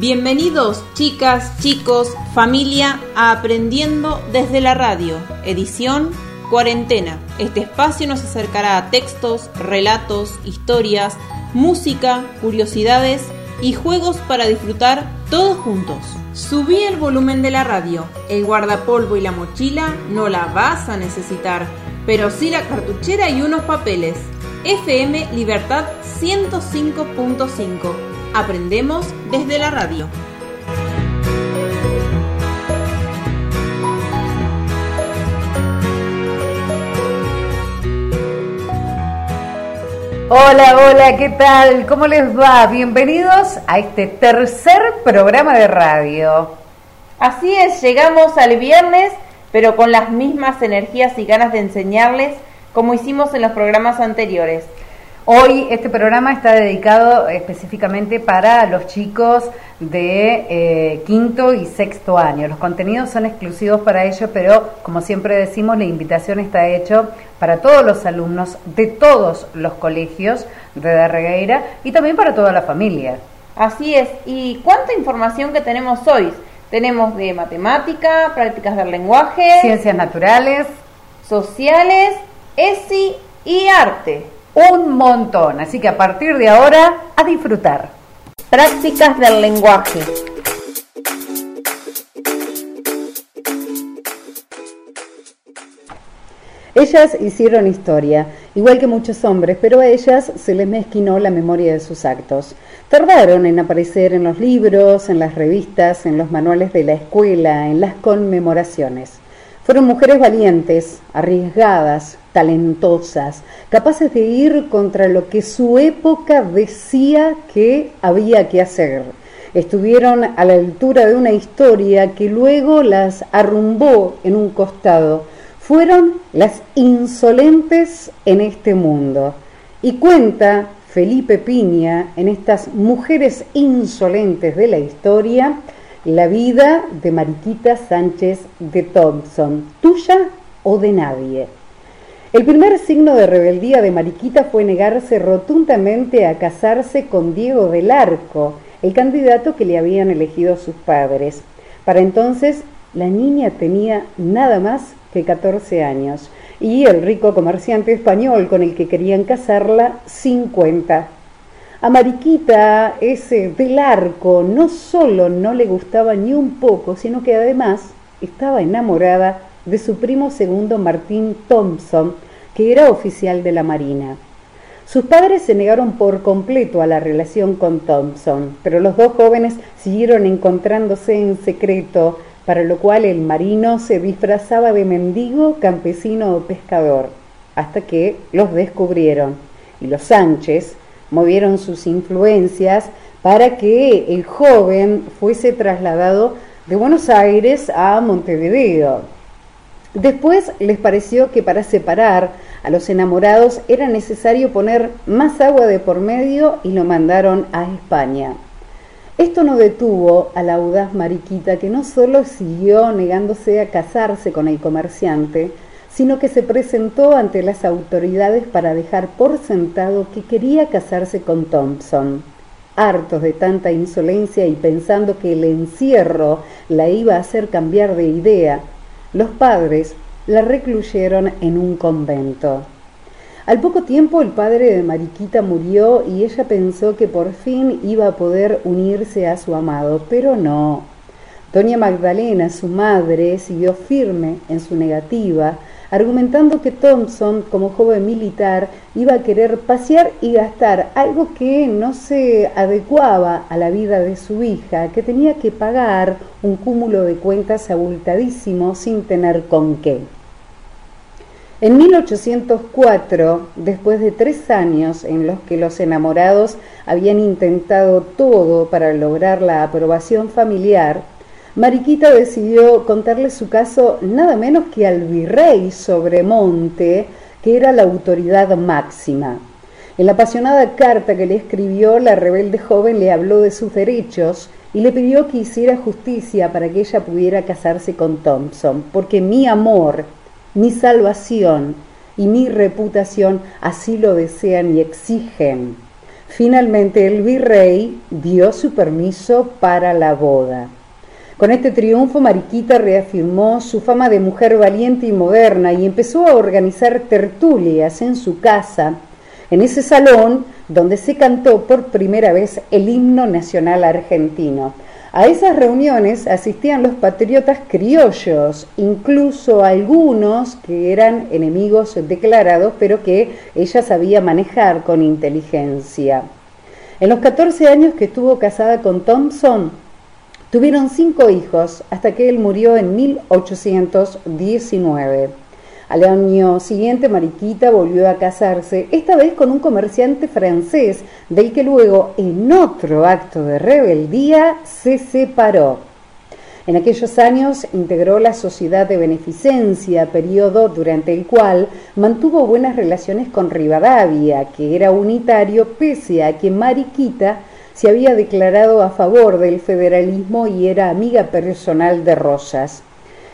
Bienvenidos chicas, chicos, familia a Aprendiendo desde la radio, edición Cuarentena. Este espacio nos acercará a textos, relatos, historias, música, curiosidades y juegos para disfrutar todos juntos. Subí el volumen de la radio, el guardapolvo y la mochila no la vas a necesitar, pero sí la cartuchera y unos papeles. FM Libertad 105.5 Aprendemos desde la radio. Hola, hola, ¿qué tal? ¿Cómo les va? Bienvenidos a este tercer programa de radio. Así es, llegamos al viernes, pero con las mismas energías y ganas de enseñarles como hicimos en los programas anteriores. Hoy este programa está dedicado específicamente para los chicos de eh, quinto y sexto año. Los contenidos son exclusivos para ellos, pero como siempre decimos, la invitación está hecha para todos los alumnos de todos los colegios de Darregueira y también para toda la familia. Así es. ¿Y cuánta información que tenemos hoy? Tenemos de matemática, prácticas del lenguaje, ciencias naturales, sociales, ESI y arte un montón. Así que a partir de ahora, a disfrutar. Prácticas del lenguaje. Ellas hicieron historia, igual que muchos hombres, pero a ellas se les mezquinó la memoria de sus actos. Tardaron en aparecer en los libros, en las revistas, en los manuales de la escuela, en las conmemoraciones. Fueron mujeres valientes, arriesgadas, talentosas, capaces de ir contra lo que su época decía que había que hacer. Estuvieron a la altura de una historia que luego las arrumbó en un costado. Fueron las insolentes en este mundo. Y cuenta Felipe Piña en estas mujeres insolentes de la historia, la vida de Mariquita Sánchez de Thompson, tuya o de nadie. El primer signo de rebeldía de Mariquita fue negarse rotundamente a casarse con Diego del Arco, el candidato que le habían elegido sus padres. Para entonces, la niña tenía nada más que 14 años y el rico comerciante español con el que querían casarla, 50. A Mariquita ese del arco no solo no le gustaba ni un poco, sino que además estaba enamorada de su primo segundo Martín Thompson, que era oficial de la Marina. Sus padres se negaron por completo a la relación con Thompson, pero los dos jóvenes siguieron encontrándose en secreto, para lo cual el marino se disfrazaba de mendigo, campesino o pescador, hasta que los descubrieron. Y los Sánchez, movieron sus influencias para que el joven fuese trasladado de Buenos Aires a Montevideo. Después les pareció que para separar a los enamorados era necesario poner más agua de por medio y lo mandaron a España. Esto no detuvo a la audaz Mariquita que no solo siguió negándose a casarse con el comerciante, sino que se presentó ante las autoridades para dejar por sentado que quería casarse con Thompson. Hartos de tanta insolencia y pensando que el encierro la iba a hacer cambiar de idea, los padres la recluyeron en un convento. Al poco tiempo el padre de Mariquita murió y ella pensó que por fin iba a poder unirse a su amado, pero no. Doña Magdalena, su madre, siguió firme en su negativa, argumentando que Thompson, como joven militar, iba a querer pasear y gastar algo que no se adecuaba a la vida de su hija, que tenía que pagar un cúmulo de cuentas abultadísimo sin tener con qué. En 1804, después de tres años en los que los enamorados habían intentado todo para lograr la aprobación familiar, Mariquita decidió contarle su caso nada menos que al virrey Sobremonte, que era la autoridad máxima. En la apasionada carta que le escribió, la rebelde joven le habló de sus derechos y le pidió que hiciera justicia para que ella pudiera casarse con Thompson, porque mi amor, mi salvación y mi reputación así lo desean y exigen. finalmente el virrey dio su permiso para la boda. Con este triunfo, Mariquita reafirmó su fama de mujer valiente y moderna y empezó a organizar tertulias en su casa, en ese salón donde se cantó por primera vez el himno nacional argentino. A esas reuniones asistían los patriotas criollos, incluso algunos que eran enemigos declarados, pero que ella sabía manejar con inteligencia. En los 14 años que estuvo casada con Thompson, tuvieron cinco hijos hasta que él murió en 1819. Al año siguiente, Mariquita volvió a casarse, esta vez con un comerciante francés, del que luego, en otro acto de rebeldía, se separó. En aquellos años integró la Sociedad de Beneficencia, periodo durante el cual mantuvo buenas relaciones con Rivadavia, que era unitario pese a que Mariquita se había declarado a favor del federalismo y era amiga personal de Rosas.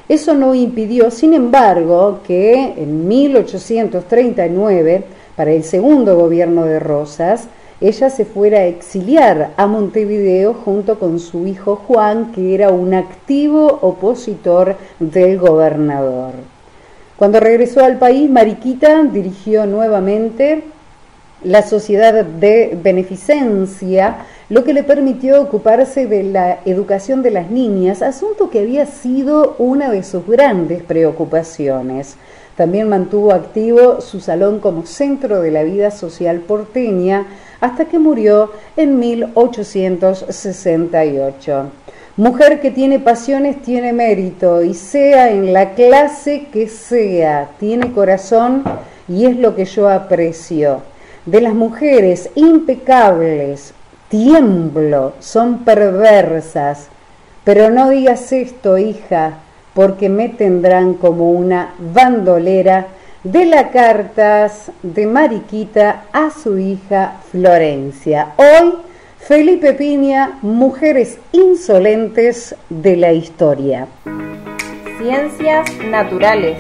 Eso no impidió, sin embargo, que en 1839, para el segundo gobierno de Rosas, ella se fuera a exiliar a Montevideo junto con su hijo Juan, que era un activo opositor del gobernador. Cuando regresó al país, Mariquita dirigió nuevamente la sociedad de beneficencia lo que le permitió ocuparse de la educación de las niñas, asunto que había sido una de sus grandes preocupaciones. También mantuvo activo su salón como centro de la vida social porteña hasta que murió en 1868. Mujer que tiene pasiones tiene mérito y sea en la clase que sea, tiene corazón y es lo que yo aprecio. De las mujeres impecables, tiemblo, son perversas. Pero no digas esto, hija, porque me tendrán como una bandolera de las cartas de Mariquita a su hija Florencia. Hoy, Felipe Piña, Mujeres Insolentes de la Historia. Ciencias naturales.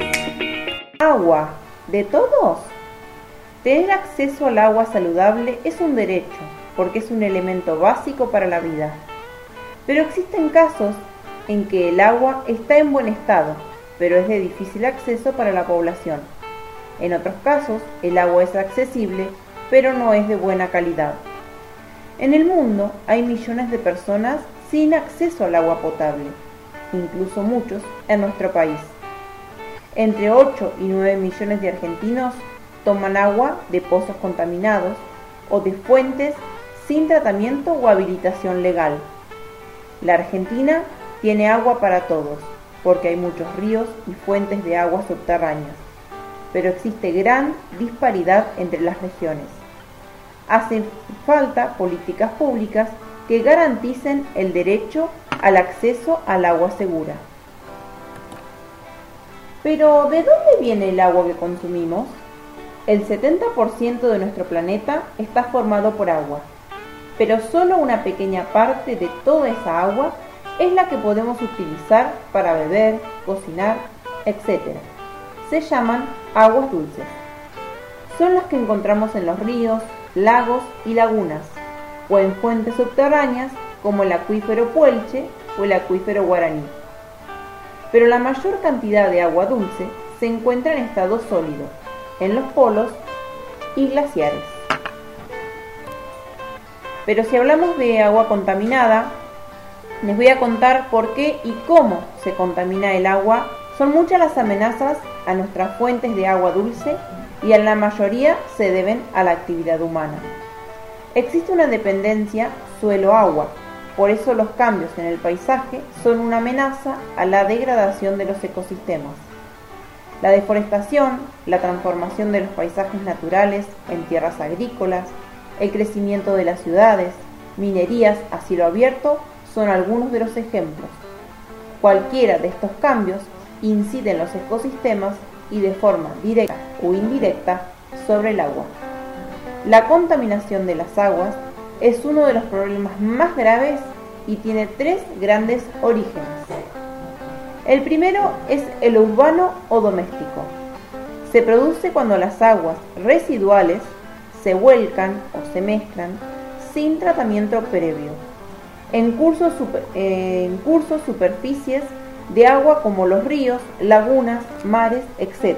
Agua. ¿De todos? Tener acceso al agua saludable es un derecho porque es un elemento básico para la vida. Pero existen casos en que el agua está en buen estado, pero es de difícil acceso para la población. En otros casos, el agua es accesible, pero no es de buena calidad. En el mundo hay millones de personas sin acceso al agua potable, incluso muchos en nuestro país. Entre 8 y 9 millones de argentinos toman agua de pozos contaminados o de fuentes sin tratamiento o habilitación legal. La Argentina tiene agua para todos, porque hay muchos ríos y fuentes de agua subterráneas, pero existe gran disparidad entre las regiones. Hacen falta políticas públicas que garanticen el derecho al acceso al agua segura. Pero, ¿de dónde viene el agua que consumimos? El 70% de nuestro planeta está formado por agua pero solo una pequeña parte de toda esa agua es la que podemos utilizar para beber, cocinar, etc. Se llaman aguas dulces. Son las que encontramos en los ríos, lagos y lagunas, o en fuentes subterráneas como el acuífero Puelche o el acuífero Guaraní. Pero la mayor cantidad de agua dulce se encuentra en estado sólido, en los polos y glaciares. Pero si hablamos de agua contaminada, les voy a contar por qué y cómo se contamina el agua. Son muchas las amenazas a nuestras fuentes de agua dulce y en la mayoría se deben a la actividad humana. Existe una dependencia suelo-agua, por eso los cambios en el paisaje son una amenaza a la degradación de los ecosistemas. La deforestación, la transformación de los paisajes naturales en tierras agrícolas, el crecimiento de las ciudades, minerías a cielo abierto son algunos de los ejemplos. Cualquiera de estos cambios incide en los ecosistemas y de forma directa o indirecta sobre el agua. La contaminación de las aguas es uno de los problemas más graves y tiene tres grandes orígenes. El primero es el urbano o doméstico. Se produce cuando las aguas residuales se vuelcan o se mezclan sin tratamiento previo. En cursos, en cursos superficies de agua como los ríos, lagunas, mares, etc.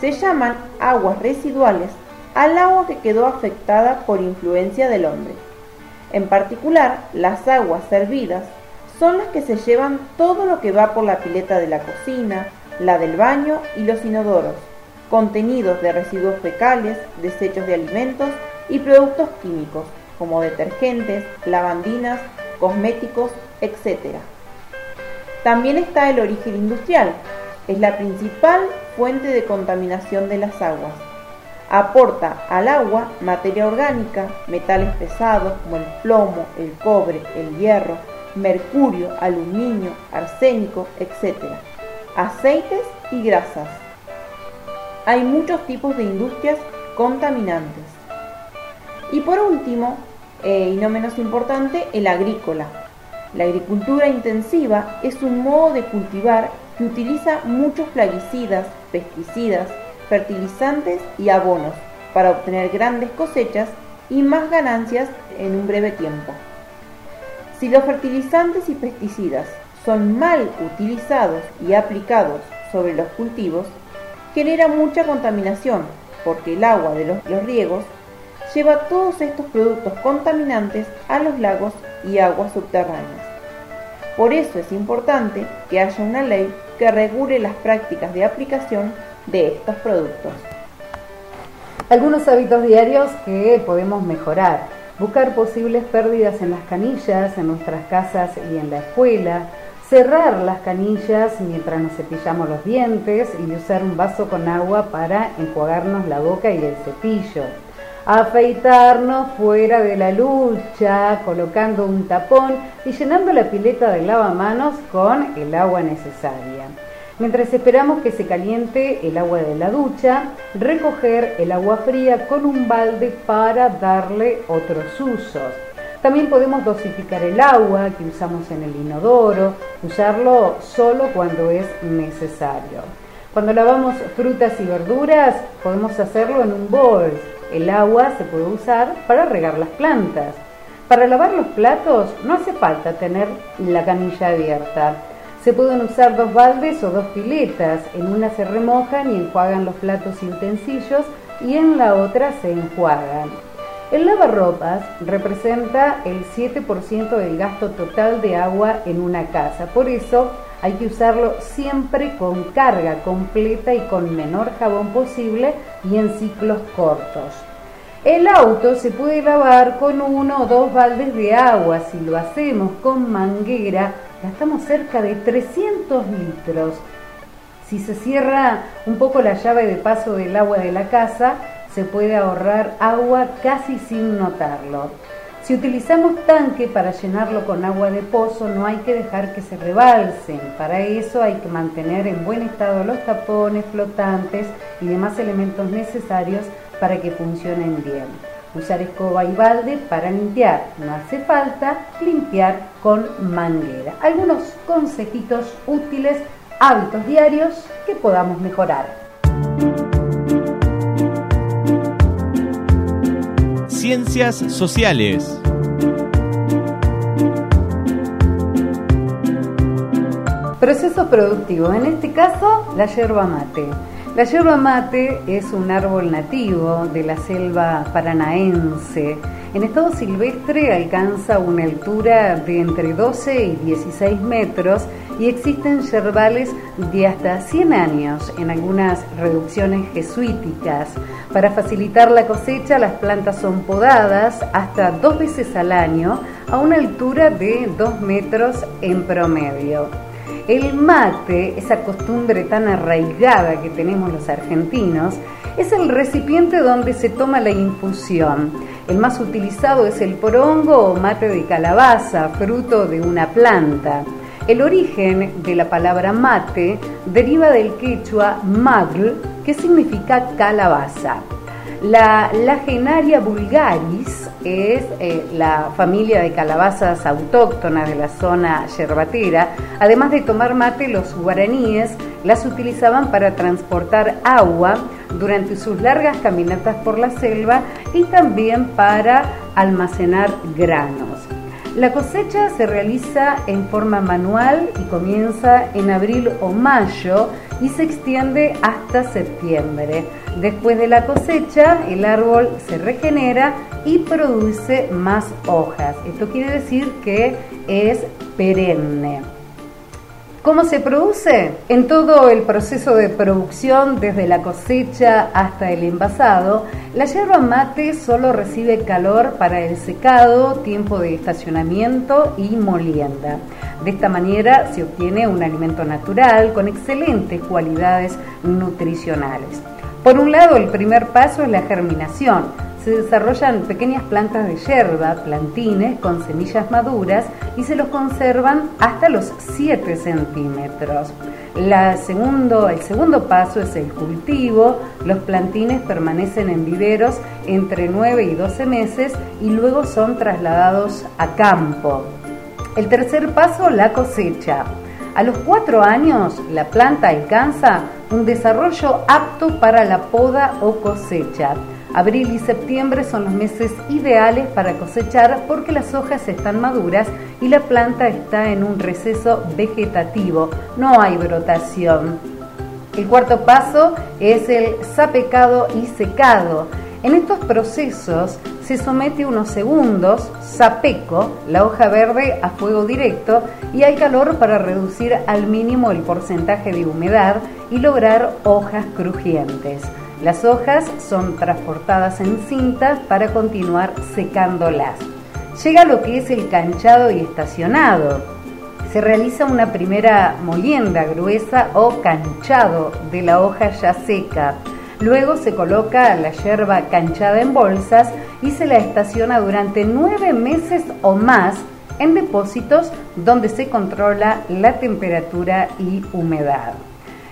Se llaman aguas residuales al agua que quedó afectada por influencia del hombre. En particular, las aguas servidas son las que se llevan todo lo que va por la pileta de la cocina, la del baño y los inodoros, contenidos de residuos fecales, desechos de alimentos y productos químicos, como detergentes, lavandinas, cosméticos, etc. También está el origen industrial, es la principal fuente de contaminación de las aguas. Aporta al agua materia orgánica, metales pesados como el plomo, el cobre, el hierro, mercurio, aluminio, arsénico, etc. Aceites y grasas. Hay muchos tipos de industrias contaminantes. Y por último, eh, y no menos importante, el agrícola. La agricultura intensiva es un modo de cultivar que utiliza muchos plaguicidas, pesticidas, fertilizantes y abonos para obtener grandes cosechas y más ganancias en un breve tiempo. Si los fertilizantes y pesticidas son mal utilizados y aplicados sobre los cultivos, genera mucha contaminación porque el agua de los, los riegos lleva todos estos productos contaminantes a los lagos y aguas subterráneas. Por eso es importante que haya una ley que regule las prácticas de aplicación de estos productos. Algunos hábitos diarios que podemos mejorar. Buscar posibles pérdidas en las canillas, en nuestras casas y en la escuela. Cerrar las canillas mientras nos cepillamos los dientes y usar un vaso con agua para enjuagarnos la boca y el cepillo afeitarnos fuera de la lucha, colocando un tapón y llenando la pileta de lavamanos con el agua necesaria. Mientras esperamos que se caliente el agua de la ducha, recoger el agua fría con un balde para darle otros usos. También podemos dosificar el agua que usamos en el inodoro, usarlo solo cuando es necesario. Cuando lavamos frutas y verduras, podemos hacerlo en un bol el agua se puede usar para regar las plantas. Para lavar los platos no hace falta tener la canilla abierta. Se pueden usar dos baldes o dos piletas. En una se remojan y enjuagan los platos y utensilios y en la otra se enjuagan. El lavarropas representa el 7% del gasto total de agua en una casa. Por eso hay que usarlo siempre con carga completa y con menor jabón posible y en ciclos cortos. El auto se puede lavar con uno o dos baldes de agua. Si lo hacemos con manguera, gastamos cerca de 300 litros. Si se cierra un poco la llave de paso del agua de la casa, se puede ahorrar agua casi sin notarlo. Si utilizamos tanque para llenarlo con agua de pozo, no hay que dejar que se rebalsen. Para eso hay que mantener en buen estado los tapones flotantes y demás elementos necesarios para que funcionen bien. Usar escoba y balde para limpiar. No hace falta limpiar con manguera. Algunos consejitos útiles, hábitos diarios que podamos mejorar. Ciencias sociales. Proceso productivo, en este caso la yerba mate. La yerba mate es un árbol nativo de la selva paranaense. En estado silvestre alcanza una altura de entre 12 y 16 metros y existen yerbales de hasta 100 años en algunas reducciones jesuíticas. Para facilitar la cosecha, las plantas son podadas hasta dos veces al año a una altura de 2 metros en promedio. El mate, esa costumbre tan arraigada que tenemos los argentinos, es el recipiente donde se toma la infusión. El más utilizado es el porongo o mate de calabaza, fruto de una planta. El origen de la palabra mate deriva del quechua magl, que significa calabaza. La Lagenaria vulgaris es eh, la familia de calabazas autóctonas de la zona yerbatera. Además de tomar mate, los guaraníes las utilizaban para transportar agua durante sus largas caminatas por la selva y también para almacenar granos. La cosecha se realiza en forma manual y comienza en abril o mayo y se extiende hasta septiembre. Después de la cosecha, el árbol se regenera y produce más hojas. Esto quiere decir que es perenne. ¿Cómo se produce? En todo el proceso de producción, desde la cosecha hasta el envasado, la yerba mate solo recibe calor para el secado, tiempo de estacionamiento y molienda. De esta manera se obtiene un alimento natural con excelentes cualidades nutricionales. Por un lado, el primer paso es la germinación se desarrollan pequeñas plantas de yerba, plantines, con semillas maduras y se los conservan hasta los 7 centímetros. el segundo paso es el cultivo. Los plantines permanecen en viveros entre 9 y 12 meses y luego son trasladados a campo. El tercer paso, la cosecha. A los 4 años, la planta alcanza un desarrollo apto para la poda o cosecha. Abril y septiembre son los meses ideales para cosechar porque las hojas están maduras y la planta está en un receso vegetativo, no hay brotación. El cuarto paso es el sapecado y secado. En estos procesos se somete unos segundos, sapeco, la hoja verde a fuego directo y hay calor para reducir al mínimo el porcentaje de humedad y lograr hojas crujientes. Las hojas son transportadas en cintas para continuar secándolas. Llega lo que es el canchado y estacionado. Se realiza una primera molienda gruesa o canchado de la hoja ya seca. Luego se coloca la hierba canchada en bolsas y se la estaciona durante nueve meses o más en depósitos donde se controla la temperatura y humedad.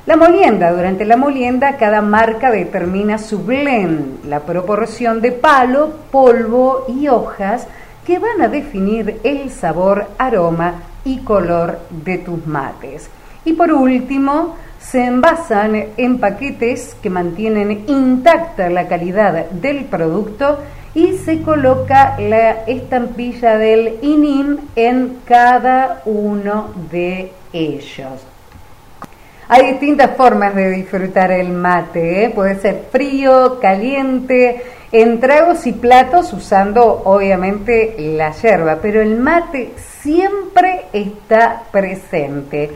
La molienda, durante la molienda cada marca determina su blend, la proporción de palo, polvo y hojas que van a definir el sabor, aroma y color de tus mates. Y por último, se envasan en paquetes que mantienen intacta la calidad del producto y se coloca la estampilla del INIM en cada uno de ellos. Hay distintas formas de disfrutar el mate, ¿eh? puede ser frío, caliente, en tragos y platos usando obviamente la yerba, pero el mate siempre está presente.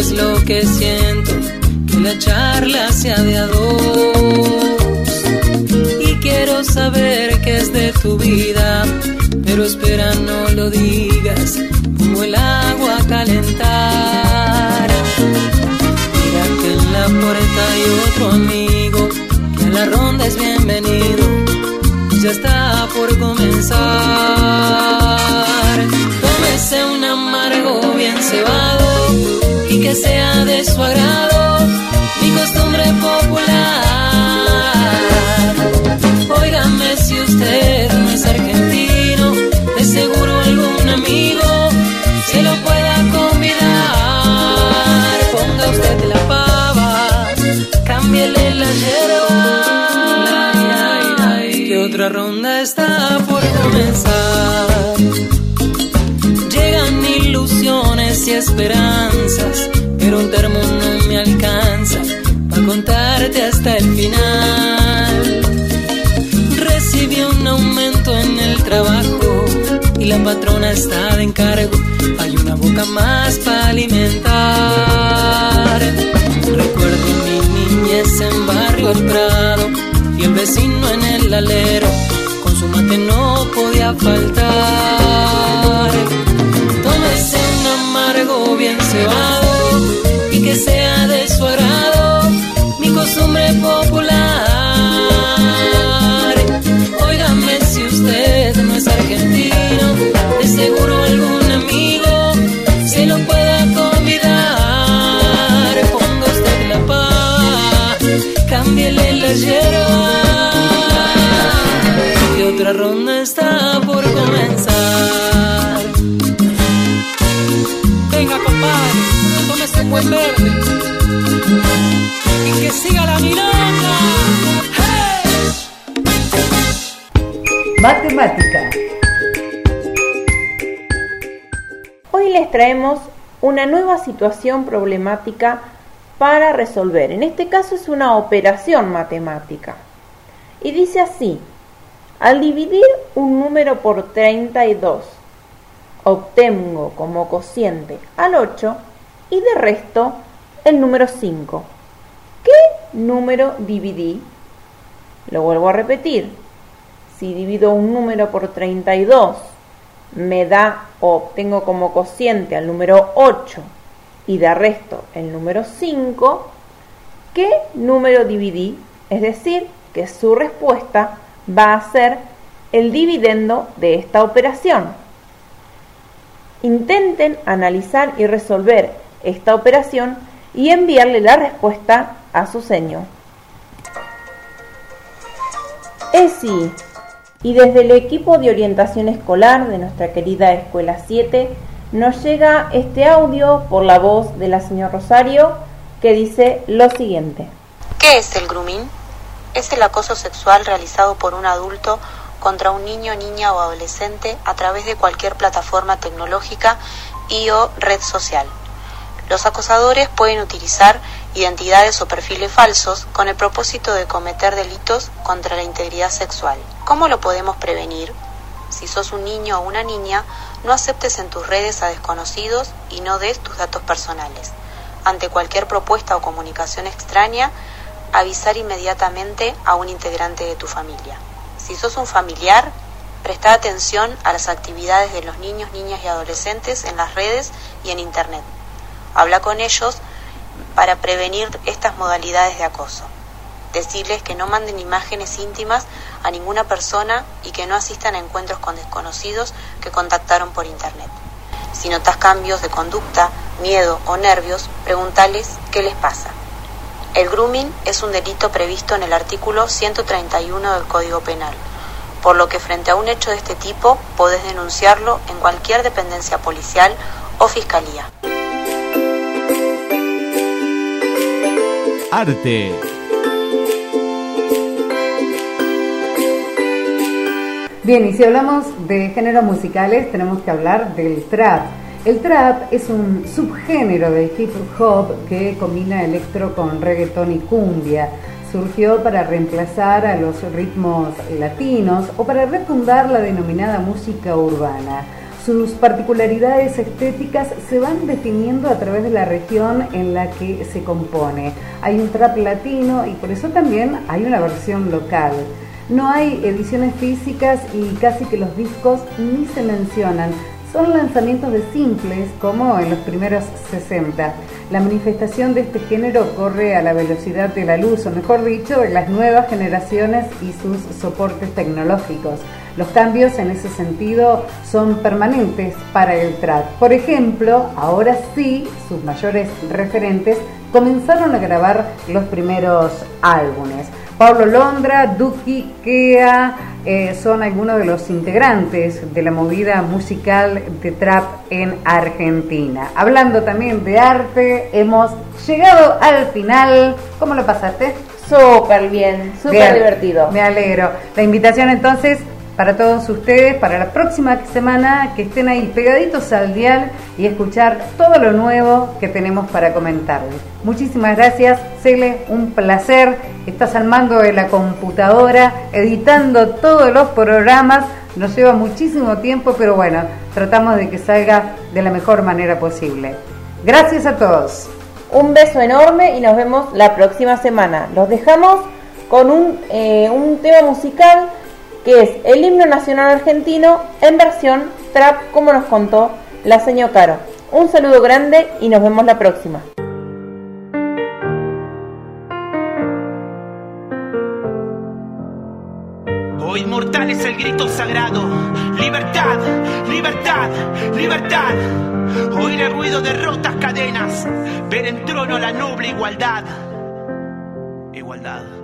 Escuches lo que siento, que la charla sea de a dos. Y quiero saber qué es de tu vida, pero espera no lo digas, como el agua calentar. Mira que en la puerta hay otro amigo, que a la ronda es bienvenido, ya está por comenzar. Tómese un amargo bien cebado que sea de su agrado mi costumbre popular. Óigame si usted no es argentino, de seguro algún amigo se lo pueda convidar. Ponga usted la pava, cámbiele la yerba, que otra ronda está por comenzar. Llegan ilusiones y esperanzas, patrona está de encargo. Hay una boca más para alimentar. Recuerdo mi niñez en barrio Prado y el vecino en el alero. Con su mate no podía faltar. Tómese una bien cebado y que sea de su agrado mi costumbre popular. Matemática. Hoy les traemos una nueva situación problemática para resolver. En este caso es una operación matemática. Y dice así, al dividir un número por 32, obtengo como cociente al 8 y de resto el número 5. ¿Qué número dividí? Lo vuelvo a repetir. Si divido un número por 32, me da o obtengo como cociente al número 8 y de resto el número 5, ¿qué número dividí? Es decir, que su respuesta va a ser el dividendo de esta operación. Intenten analizar y resolver esta operación y enviarle la respuesta a su seño. ESI. Y desde el equipo de orientación escolar de nuestra querida Escuela 7 nos llega este audio por la voz de la señora Rosario que dice lo siguiente. ¿Qué es el grooming? Es el acoso sexual realizado por un adulto contra un niño, niña o adolescente a través de cualquier plataforma tecnológica y o red social. Los acosadores pueden utilizar identidades o perfiles falsos con el propósito de cometer delitos contra la integridad sexual. ¿Cómo lo podemos prevenir? Si sos un niño o una niña, no aceptes en tus redes a desconocidos y no des tus datos personales. Ante cualquier propuesta o comunicación extraña, avisar inmediatamente a un integrante de tu familia. Si sos un familiar, presta atención a las actividades de los niños, niñas y adolescentes en las redes y en Internet. Habla con ellos para prevenir estas modalidades de acoso. Decirles que no manden imágenes íntimas a ninguna persona y que no asistan a encuentros con desconocidos que contactaron por Internet. Si notas cambios de conducta, miedo o nervios, pregúntales qué les pasa. El grooming es un delito previsto en el artículo 131 del Código Penal, por lo que frente a un hecho de este tipo podés denunciarlo en cualquier dependencia policial o fiscalía. Arte. Bien, y si hablamos de géneros musicales, tenemos que hablar del trap. El trap es un subgénero de hip hop que combina electro con reggaetón y cumbia. Surgió para reemplazar a los ritmos latinos o para refundar la denominada música urbana. Sus particularidades estéticas se van definiendo a través de la región en la que se compone. Hay un trap latino y por eso también hay una versión local. No hay ediciones físicas y casi que los discos ni se mencionan. Son lanzamientos de simples como en los primeros 60. La manifestación de este género corre a la velocidad de la luz, o mejor dicho, las nuevas generaciones y sus soportes tecnológicos. Los cambios en ese sentido son permanentes para el trap. Por ejemplo, ahora sí, sus mayores referentes comenzaron a grabar los primeros álbumes. Pablo Londra, Duki, Kea eh, son algunos de los integrantes de la movida musical de trap en Argentina. Hablando también de arte, hemos llegado al final. ¿Cómo lo pasaste? Súper bien, súper divertido. Me alegro. La invitación entonces para todos ustedes, para la próxima semana, que estén ahí pegaditos al dial y escuchar todo lo nuevo que tenemos para comentarles. Muchísimas gracias, Cele, un placer. Estás al mando de la computadora, editando todos los programas. Nos lleva muchísimo tiempo, pero bueno, tratamos de que salga de la mejor manera posible. Gracias a todos. Un beso enorme y nos vemos la próxima semana. Los dejamos con un, eh, un tema musical que es el himno nacional argentino en versión trap, como nos contó la señora Caro. Un saludo grande y nos vemos la próxima. Hoy mortal es el grito sagrado. Libertad, libertad, libertad. Oír el ruido de rotas cadenas. Ver en trono la noble igualdad. Igualdad.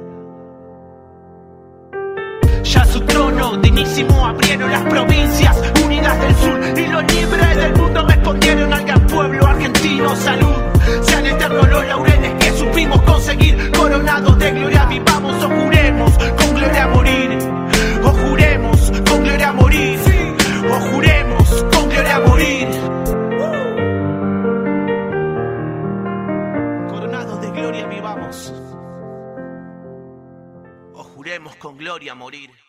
Ya su trono dignísimo abrieron las provincias unidas del sur y los libres del mundo respondieron al gran pueblo argentino. Salud, sean eternos los laureles que supimos conseguir. Coronados de gloria, vivamos o juremos con gloria a morir. O juremos con gloria a morir. O juremos con gloria a morir. Coronados de gloria, vivamos. O juremos con gloria morir.